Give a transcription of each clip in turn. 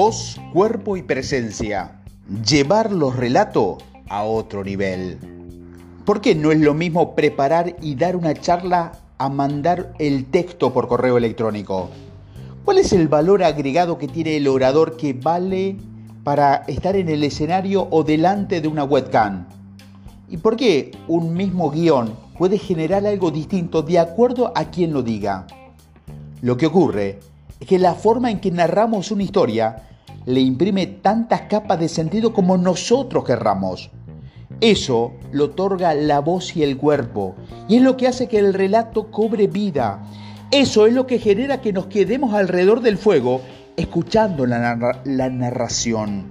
Voz, cuerpo y presencia. Llevar los relatos a otro nivel. ¿Por qué no es lo mismo preparar y dar una charla a mandar el texto por correo electrónico? ¿Cuál es el valor agregado que tiene el orador que vale para estar en el escenario o delante de una webcam? ¿Y por qué un mismo guion puede generar algo distinto de acuerdo a quien lo diga? Lo que ocurre es que la forma en que narramos una historia le imprime tantas capas de sentido como nosotros querramos. Eso lo otorga la voz y el cuerpo, y es lo que hace que el relato cobre vida. Eso es lo que genera que nos quedemos alrededor del fuego escuchando la, narración.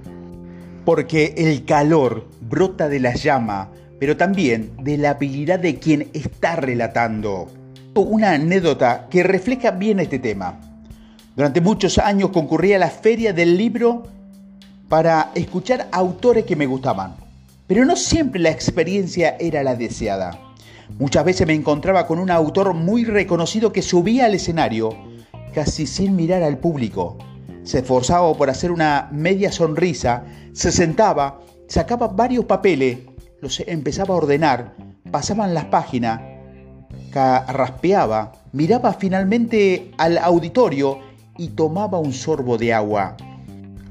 Porque el calor brota de la llama, pero también de la habilidad de quien está relatando. Una anécdota que refleja bien este tema. Durante muchos años concurría a la feria del libro para escuchar autores que me gustaban, pero no siempre la experiencia era la deseada. Muchas veces me encontraba con un autor muy reconocido que subía al escenario casi sin mirar al público. Se esforzaba por hacer una media sonrisa, se sentaba, sacaba varios papeles, los empezaba a ordenar, pasaban las páginas, raspeaba, miraba finalmente al auditorio y tomaba un sorbo de agua.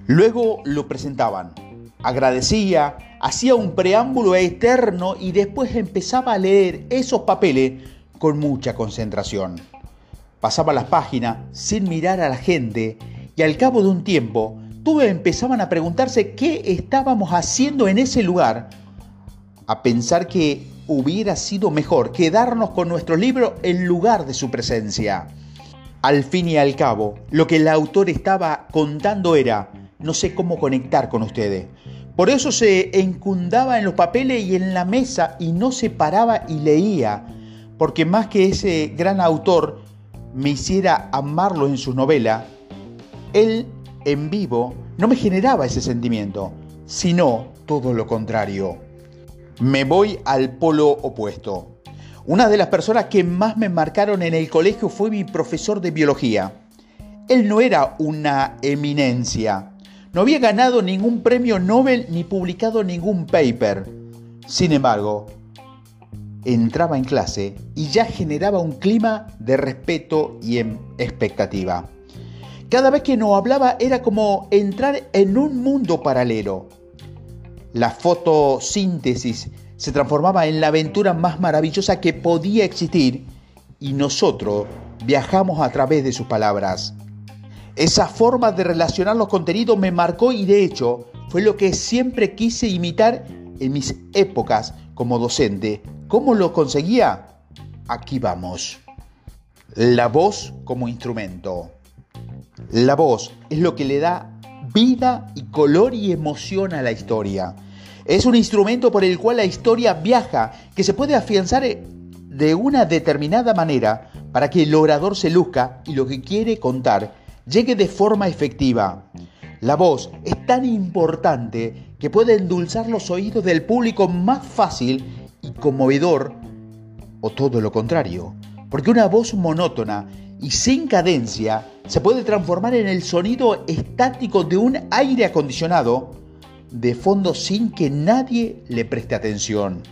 Luego lo presentaban, agradecía, hacía un preámbulo eterno y después empezaba a leer esos papeles con mucha concentración. Pasaba las páginas sin mirar a la gente y al cabo de un tiempo todos empezaban a preguntarse qué estábamos haciendo en ese lugar, a pensar que hubiera sido mejor quedarnos con nuestro libro en lugar de su presencia. Al fin y al cabo, lo que el autor estaba contando era, no sé cómo conectar con ustedes. Por eso se encundaba en los papeles y en la mesa y no se paraba y leía, porque más que ese gran autor me hiciera amarlo en su novela, él en vivo no me generaba ese sentimiento, sino todo lo contrario. Me voy al polo opuesto. Una de las personas que más me marcaron en el colegio fue mi profesor de biología. Él no era una eminencia, no había ganado ningún premio Nobel ni publicado ningún paper. Sin embargo, entraba en clase y ya generaba un clima de respeto y em, expectativa. Cada vez que nos hablaba era como entrar en un mundo paralelo. La fotosíntesis se transformaba en la aventura más maravillosa que podía existir y nosotros viajamos a través de sus palabras. Esa forma de relacionar los contenidos me marcó y de hecho fue lo que siempre quise imitar en mis épocas como docente. ¿Cómo lo conseguía? Aquí vamos. La voz como instrumento. La voz es lo que le da vida y color y emoción a la historia. Es un instrumento por el cual la historia viaja, que se puede afianzar de una determinada manera para que el orador se luzca y lo que quiere contar llegue de forma efectiva. La voz es tan importante que puede endulzar los oídos del público más fácil y conmovedor, o todo lo contrario, porque una voz monótona y sin cadencia se puede transformar en el sonido estático de un aire acondicionado de fondo sin que nadie le preste atención.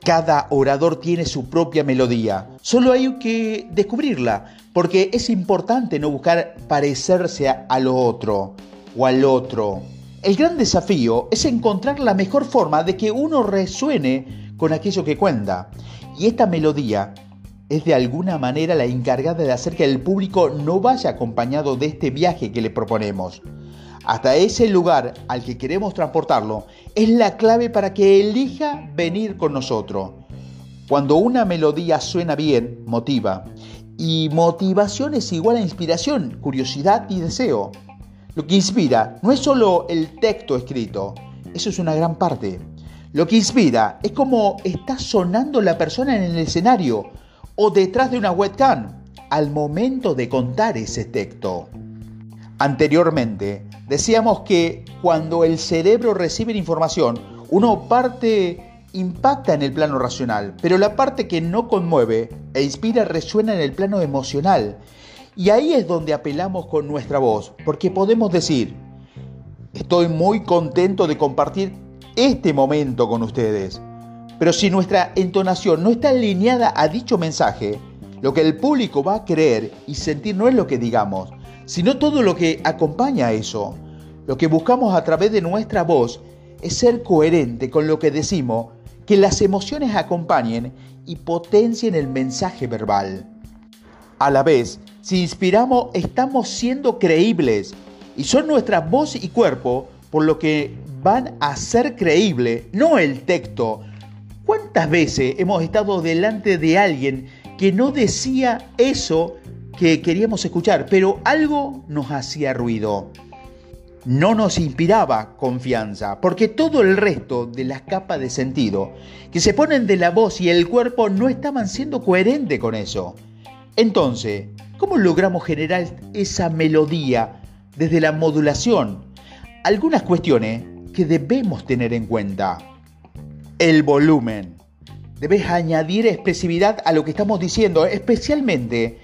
Cada orador tiene su propia melodía, solo hay que descubrirla, porque es importante no buscar parecerse a lo otro o al otro. El gran desafío es encontrar la mejor forma de que uno resuene con aquello que cuenta. Y esta melodía es de alguna manera la encargada de hacer que el público no vaya acompañado de este viaje que le proponemos hasta ese lugar al que queremos transportarlo, es la clave para que elija venir con nosotros. Cuando una melodía suena bien, motiva. Y motivación es igual a inspiración, curiosidad y deseo. Lo que inspira no es solo el texto escrito, eso es una gran parte. Lo que inspira es cómo está sonando la persona en el escenario o detrás de una webcam al momento de contar ese texto. Anteriormente, decíamos que cuando el cerebro recibe información, uno parte impacta en el plano racional, pero la parte que no conmueve e inspira resuena en el plano emocional. Y ahí es donde apelamos con nuestra voz, porque podemos decir, estoy muy contento de compartir este momento con ustedes. Pero si nuestra entonación no está alineada a dicho mensaje, lo que el público va a creer y sentir no es lo que digamos, sino todo lo que acompaña a eso. Lo que buscamos a través de nuestra voz es ser coherente con lo que decimos, que las emociones acompañen y potencien el mensaje verbal. A la vez, si inspiramos, estamos siendo creíbles y son nuestra voz y cuerpo por lo que van a ser creíble, no el texto. ¿Cuántas veces hemos estado delante de alguien que no decía eso que queríamos escuchar, pero algo nos hacía ruido? no nos inspiraba confianza, porque todo el resto de las capas de sentido que se ponen de la voz y el cuerpo no estaban siendo coherentes con eso. Entonces, ¿cómo logramos generar esa melodía desde la modulación? Algunas cuestiones que debemos tener en cuenta. El volumen. Debes añadir expresividad a lo que estamos diciendo, especialmente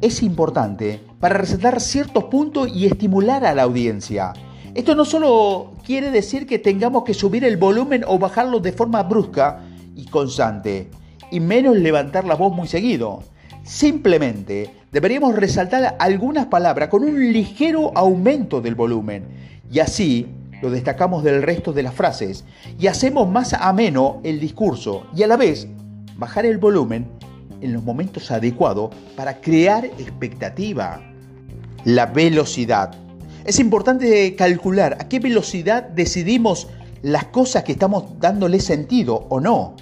es importante para resaltar ciertos puntos y estimular a la audiencia. Esto no solo quiere decir que tengamos que subir el volumen o bajarlo de forma brusca y constante, y menos levantar la voz muy seguido. Simplemente deberíamos resaltar algunas palabras con un ligero aumento del volumen, y así lo destacamos del resto de las frases, y hacemos más ameno el discurso, y a la vez bajar el volumen en los momentos adecuados para crear expectativa. La velocidad. Es importante calcular a qué velocidad decidimos las cosas que estamos dándole sentido o no.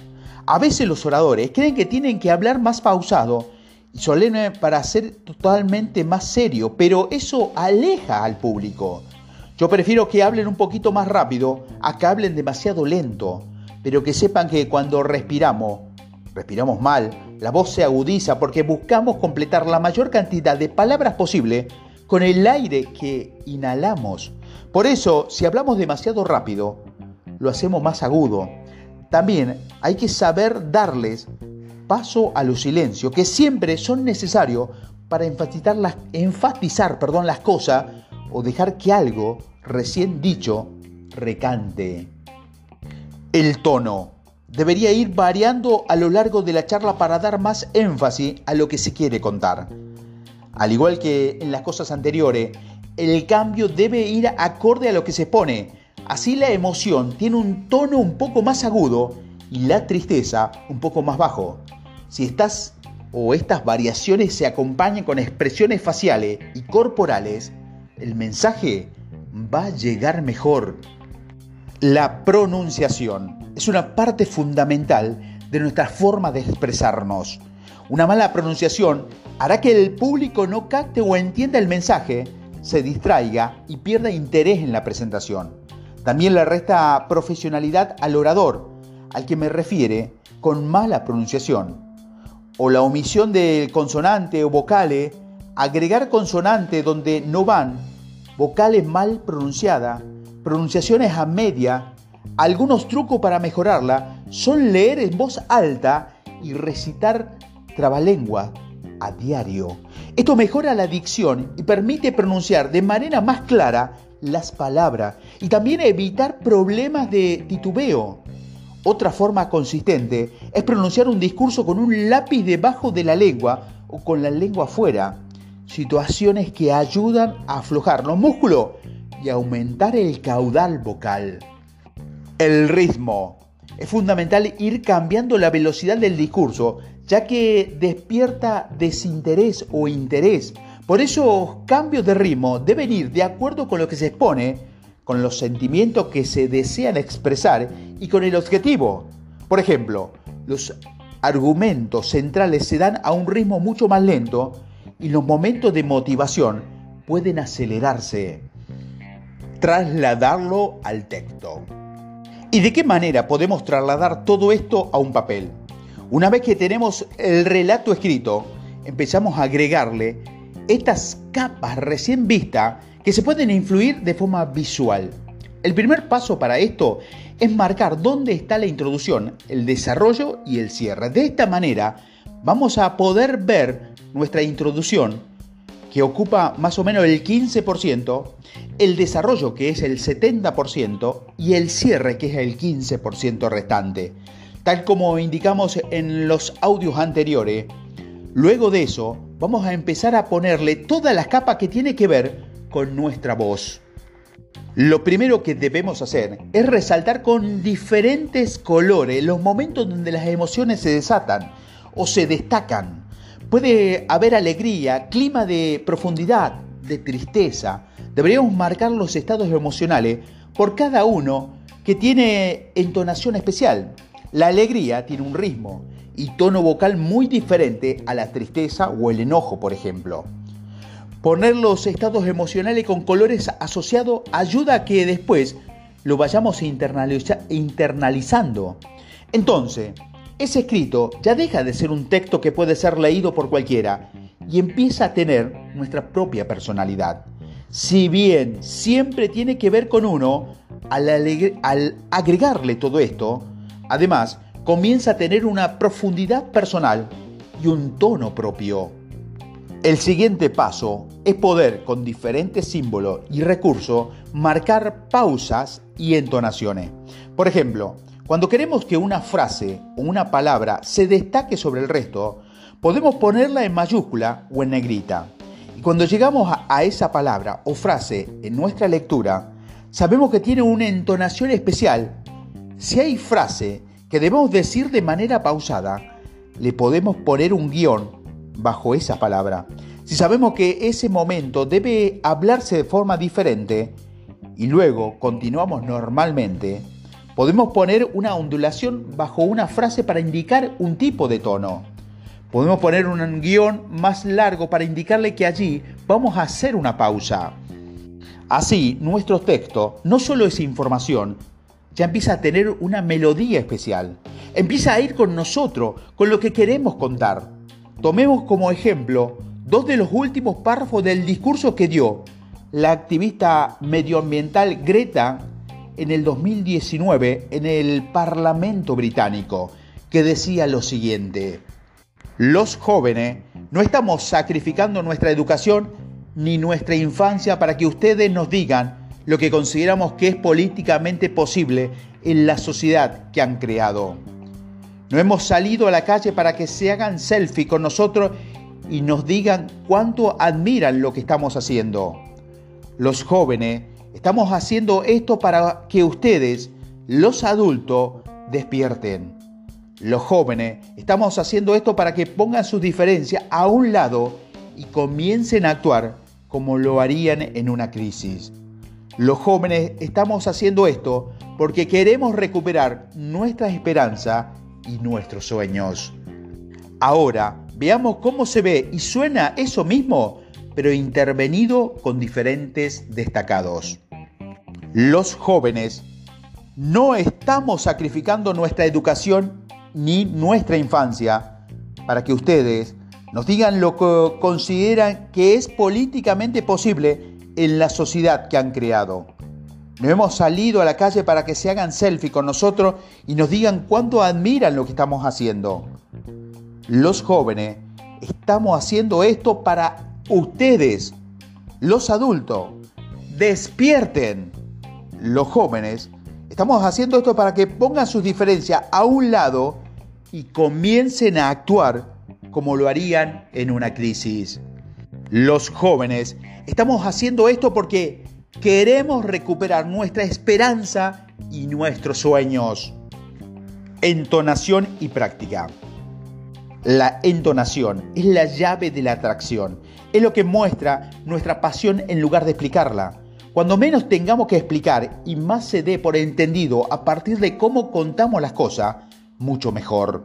A veces los oradores creen que tienen que hablar más pausado y solemne para ser totalmente más serio, pero eso aleja al público. Yo prefiero que hablen un poquito más rápido a que hablen demasiado lento, pero que sepan que cuando respiramos respiramos mal, la voz se agudiza porque buscamos completar la mayor cantidad de palabras posible con el aire que inhalamos. Por eso, si hablamos demasiado rápido, lo hacemos más agudo. También hay que saber darles paso a los silencios, que siempre son necesarios para enfatizar las, enfatizar, perdón, cosas o dejar que algo recién dicho recante. El tono debería ir variando a lo largo de la charla para dar más énfasis a lo que se quiere contar. Al igual que en las cosas anteriores, el cambio debe ir acorde a lo que se pone. Así la emoción tiene un tono un poco más agudo y la tristeza un poco más bajo. Si estas o estas variaciones se acompañan con expresiones faciales y corporales, el mensaje va a llegar mejor. La pronunciación es una parte fundamental de nuestra forma de expresarnos. Una mala pronunciación hará que el público no capte o entienda el mensaje, se distraiga y pierda interés en la presentación. También le resta profesionalidad al orador, al que me refiere con mala pronunciación. O la omisión del consonante o vocales, agregar consonante donde no van, vocales mal pronunciadas, pronunciaciones a media algunos trucos para mejorarla son leer en voz alta y recitar trabalengua a diario. Esto mejora la dicción y permite pronunciar de manera más clara las palabras y también evitar problemas de titubeo. Otra forma consistente es pronunciar un discurso con un lápiz debajo de la lengua o con la lengua afuera. Situaciones que ayudan a aflojar los músculos y aumentar el caudal vocal. El ritmo. Es fundamental ir cambiando la velocidad del discurso, ya que despierta desinterés o interés. Por eso, cambios de ritmo deben ir de acuerdo con lo que se expone, con los sentimientos que se desean expresar y con el objetivo. Por ejemplo, los argumentos centrales se dan a un ritmo mucho más lento y los momentos de motivación pueden acelerarse. Trasladarlo al texto. ¿Y de qué manera podemos trasladar todo esto a un papel? Una vez que tenemos el relato escrito, empezamos a agregarle estas capas recién vistas que se pueden influir de forma visual. El primer paso para esto es marcar dónde está la introducción, el desarrollo y el cierre. De esta manera vamos a poder ver nuestra introducción que ocupa más o menos el 15%, el desarrollo, que es el 70%, y el cierre, que es el 15% restante. Tal como indicamos en los audios anteriores, luego de eso vamos a empezar a ponerle todas las capas que tiene que ver con nuestra voz. Lo primero que debemos hacer es resaltar con diferentes colores los momentos donde las emociones se desatan o se destacan. Puede haber alegría, clima de profundidad, de tristeza. Deberíamos marcar los estados emocionales por cada uno que tiene entonación especial. La alegría tiene un ritmo y tono vocal muy diferente a la tristeza o el enojo, por ejemplo. Poner los estados emocionales con colores asociados ayuda a que después lo vayamos internalizando. Entonces, ese escrito ya deja de ser un texto que puede ser leído por cualquiera y empieza a tener nuestra propia personalidad. Si bien siempre tiene que ver con uno, al, al agregarle todo esto, además comienza a tener una profundidad personal y un tono propio. El siguiente paso es poder, con diferentes símbolos y recursos, marcar pausas y entonaciones. Por ejemplo, cuando queremos que una frase o una palabra se destaque sobre el resto, podemos ponerla en mayúscula o en negrita. Y cuando llegamos a, esa palabra o frase en nuestra lectura, sabemos que tiene una entonación especial. Si hay frase que debemos decir de manera pausada, le podemos poner un guion bajo esa palabra. Si sabemos que ese momento debe hablarse de forma diferente y luego continuamos normalmente, Podemos poner una ondulación bajo una frase para indicar un tipo de tono. Podemos poner un guion más largo para indicarle que allí vamos a hacer una pausa. Así, nuestro texto no solo es información, ya empieza a tener una melodía especial. Empieza a ir con nosotros, con lo que queremos contar. Tomemos como ejemplo dos de los últimos párrafos del discurso que dio la activista medioambiental Greta en el 2019 en el Parlamento británico, que decía lo siguiente, los jóvenes no estamos sacrificando nuestra educación ni nuestra infancia para que ustedes nos digan lo que consideramos que es políticamente posible en la sociedad que han creado. No hemos salido a la calle para que se hagan selfie con nosotros y nos digan cuánto admiran lo que estamos haciendo. Los jóvenes Estamos haciendo esto para que ustedes, los adultos, despierten. Los jóvenes, estamos haciendo esto para que pongan sus diferencias a un lado y comiencen a actuar como lo harían en una crisis. Los jóvenes estamos haciendo esto porque queremos recuperar nuestra esperanza y nuestros sueños. Ahora, veamos cómo se ve y suena eso mismo pero intervenido con diferentes destacados. Los jóvenes no estamos sacrificando nuestra educación ni nuestra infancia para que ustedes nos digan lo que consideran que es políticamente posible en la sociedad que han creado. No hemos salido a la calle para que se hagan selfie con nosotros y nos digan cuánto admiran lo que estamos haciendo. Los jóvenes estamos haciendo esto para ustedes, los adultos, despierten. Los jóvenes, estamos haciendo esto para que pongan sus diferencias a un lado y comiencen a actuar como lo harían en una crisis. Los jóvenes, estamos haciendo esto porque queremos recuperar nuestra esperanza y nuestros sueños. Entonación y práctica. La entonación es la llave de la atracción, es lo que muestra nuestra pasión en lugar de explicarla. Cuando menos tengamos que explicar y más se dé por entendido a partir de cómo contamos las cosas, mucho mejor.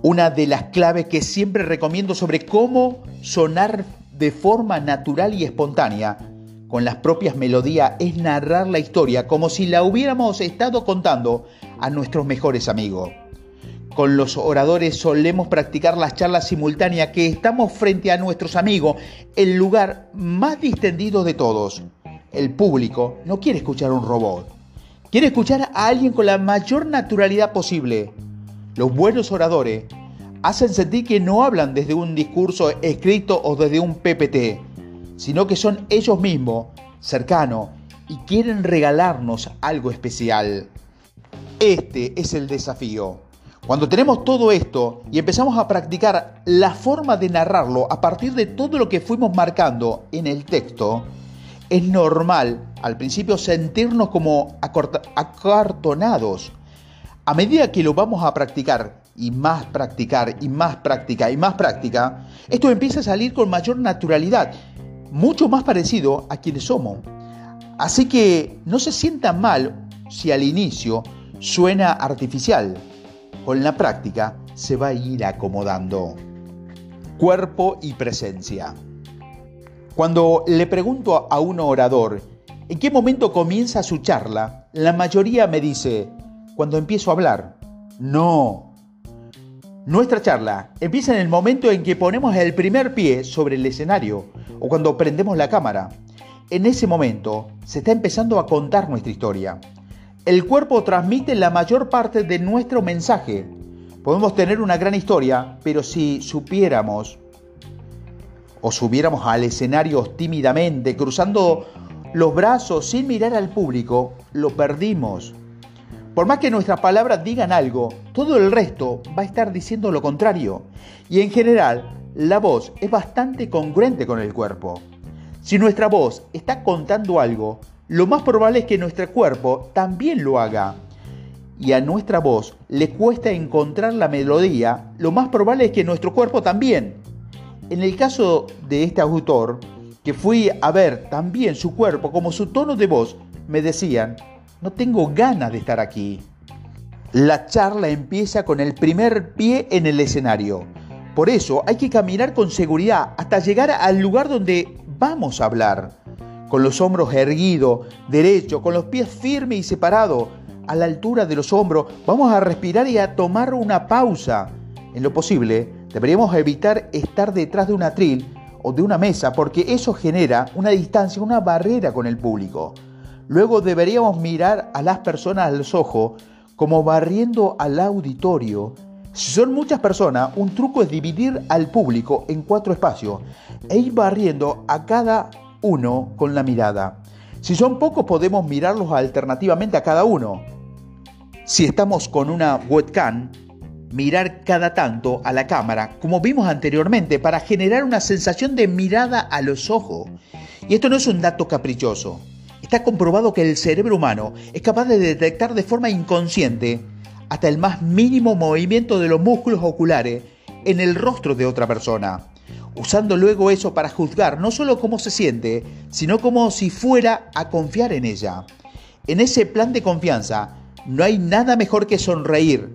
Una de las claves que siempre recomiendo sobre cómo sonar de forma natural y espontánea con las propias melodías es narrar la historia como si la hubiéramos estado contando a nuestros mejores amigos. Con los oradores solemos practicar las charlas simultáneas que estamos frente a nuestros amigos, el lugar más distendido de todos. El público no quiere escuchar a un robot, quiere escuchar a alguien con la mayor naturalidad posible. Los buenos oradores hacen sentir que no hablan desde un discurso escrito o desde un PPT, sino que son ellos mismos, cercanos, y quieren regalarnos algo especial. Este es el desafío. Cuando tenemos todo esto y empezamos a practicar la forma de narrarlo a partir de todo lo que fuimos marcando en el texto, es normal al principio sentirnos como acartonados. A medida que lo vamos a practicar y más practicar y más práctica y más práctica, esto empieza a salir con mayor naturalidad, mucho más parecido a quienes somos. Así que no se sientan mal si al inicio suena artificial. Con la práctica se va a ir acomodando. Cuerpo y presencia. Cuando le pregunto a un orador en qué momento comienza su charla, la mayoría me dice, cuando empiezo a hablar. No. Nuestra charla empieza en el momento en que ponemos el primer pie sobre el escenario o cuando prendemos la cámara. En ese momento se está empezando a contar nuestra historia. El cuerpo transmite la mayor parte de nuestro mensaje. Podemos tener una gran historia, pero si supiéramos o subiéramos al escenario tímidamente, cruzando los brazos sin mirar al público, lo perdimos. Por más que nuestras palabras digan algo, todo el resto va a estar diciendo lo contrario. Y en general, la voz es bastante congruente con el cuerpo. Si nuestra voz está contando algo, lo más probable es que nuestro cuerpo también lo haga. Y a nuestra voz le cuesta encontrar la melodía, lo más probable es que nuestro cuerpo también. En el caso de este autor, que fui a ver también su cuerpo como su tono de voz, me decían, no tengo ganas de estar aquí. La charla empieza con el primer pie en el escenario. Por eso hay que caminar con seguridad hasta llegar al lugar donde vamos a hablar con los hombros erguidos, derecho, con los pies firmes y separados, a la altura de los hombros. Vamos a respirar y a tomar una pausa. En lo posible, deberíamos evitar estar detrás de un atril o de una mesa porque eso genera una distancia, una barrera con el público. Luego deberíamos mirar a las personas a los ojos como barriendo al auditorio. Si son muchas personas, un truco es dividir al público en cuatro espacios e ir barriendo a cada uno con la mirada. Si son pocos podemos mirarlos alternativamente a cada uno. Si estamos con una webcam, mirar cada tanto a la cámara, como vimos anteriormente, para generar una sensación de mirada a los ojos. Y esto no es un dato caprichoso. Está comprobado que el cerebro humano es capaz de detectar de forma inconsciente hasta el más mínimo movimiento de los músculos oculares en el rostro de otra persona usando luego eso para juzgar no solo cómo se siente, sino como si fuera a confiar en ella. En ese plan de confianza no hay nada mejor que sonreír.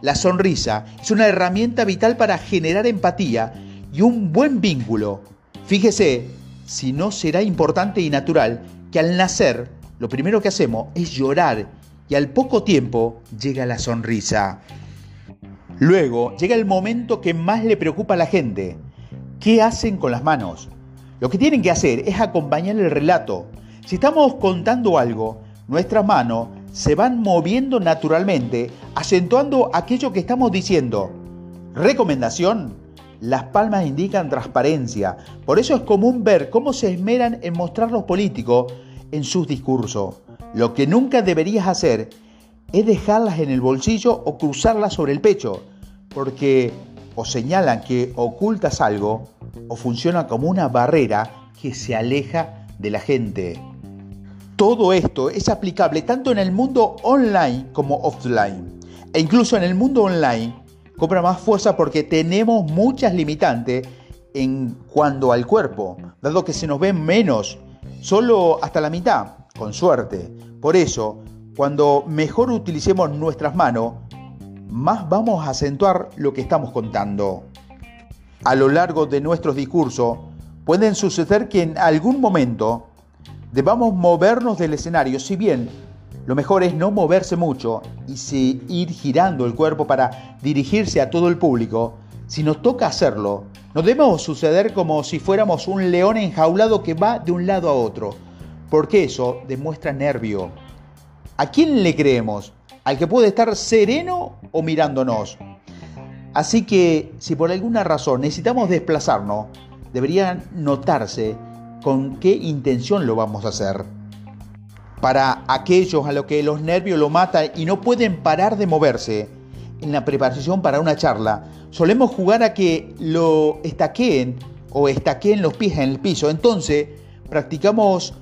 La sonrisa es una herramienta vital para generar empatía y un buen vínculo. Fíjese, si no será importante y natural que al nacer lo primero que hacemos es llorar y al poco tiempo llega la sonrisa. Luego llega el momento que más le preocupa a la gente, ¿Qué hacen con las manos? Lo que tienen que hacer es acompañar el relato. Si estamos contando algo, nuestras manos se van moviendo naturalmente, acentuando aquello que estamos diciendo. Recomendación. Las palmas indican transparencia. Por eso es común ver cómo se esmeran en mostrar los políticos en sus discursos. Lo que nunca deberías hacer es dejarlas en el bolsillo o cruzarlas sobre el pecho, porque o señalan que ocultas algo o funciona como una barrera que se aleja de la gente. Todo esto es aplicable tanto en el mundo online como offline. E incluso en el mundo online cobra más fuerza porque tenemos muchas limitantes en cuanto al cuerpo, dado que se nos ve menos, solo hasta la mitad, con suerte. Por eso, cuando mejor utilicemos nuestras manos, más vamos a acentuar lo que estamos contando. A lo largo de nuestros discursos pueden suceder que en algún momento debamos movernos del escenario, si bien lo mejor es no moverse mucho y ir girando el cuerpo para dirigirse a todo el público, si nos toca hacerlo, no debemos suceder como si fuéramos un león enjaulado que va de un lado a otro, porque eso demuestra nervio. ¿A quién le creemos? Al que puede estar sereno o mirándonos. Así que si por alguna razón necesitamos desplazarnos, debería notarse con qué intención lo vamos a hacer. Para aquellos a los que los nervios lo matan y no pueden parar de moverse, en la preparación para una charla, solemos jugar a que lo estaqueen o estaqueen los pies en el piso. Entonces, practicamos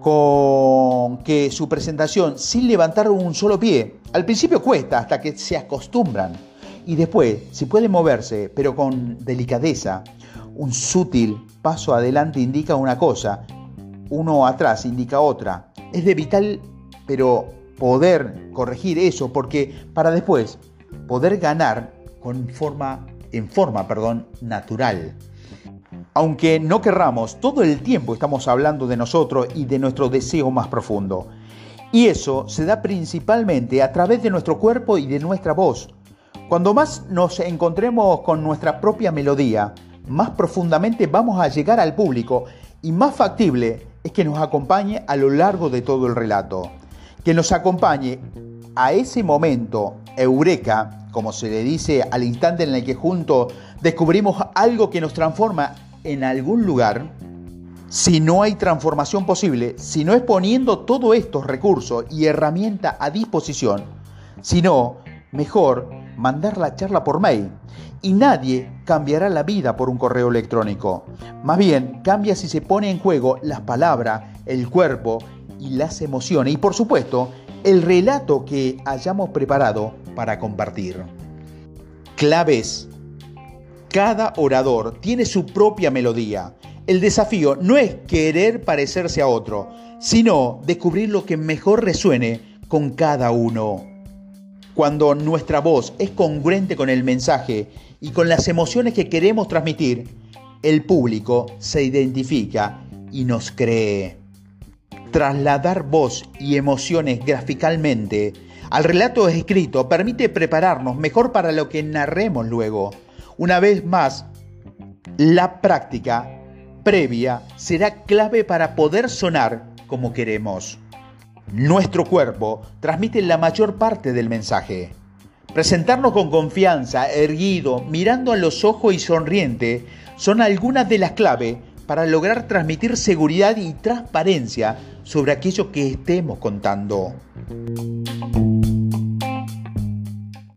con que su presentación sin levantar un solo pie. Al principio cuesta hasta que se acostumbran. Y después, si puede moverse, pero con delicadeza, un sutil paso adelante indica una cosa, uno atrás indica otra. Es de vital, pero poder corregir eso, porque para después poder ganar con forma, en forma perdón, natural. Aunque no querramos, todo el tiempo estamos hablando de nosotros y de nuestro deseo más profundo. Y eso se da principalmente a través de nuestro cuerpo y de nuestra voz. Cuando más nos encontremos con nuestra propia melodía, más profundamente vamos a llegar al público y más factible es que nos acompañe a lo largo de todo el relato. Que nos acompañe a ese momento, eureka, como se le dice al instante en el que juntos descubrimos algo que nos transforma en algún lugar, si no hay transformación posible, si no es poniendo todos estos recursos y herramientas a disposición, sino mejor mandar la charla por mail. Y nadie cambiará la vida por un correo electrónico. Más bien, cambia si se pone en juego las palabras, el cuerpo y las emociones. Y por supuesto, el relato que hayamos preparado para compartir. Claves. Cada orador tiene su propia melodía. El desafío no es querer parecerse a otro, sino descubrir lo que mejor resuene con cada uno. Cuando nuestra voz es congruente con el mensaje y con las emociones que queremos transmitir, el público se identifica y nos cree. Trasladar voz y emociones graficalmente al relato escrito permite prepararnos mejor para lo que narremos luego. Una vez más, la práctica previa será clave para poder sonar como queremos. Nuestro cuerpo transmite la mayor parte del mensaje. Presentarnos con confianza, erguido, mirando a los ojos y sonriente son algunas de las claves para lograr transmitir seguridad y transparencia sobre aquello que estemos contando.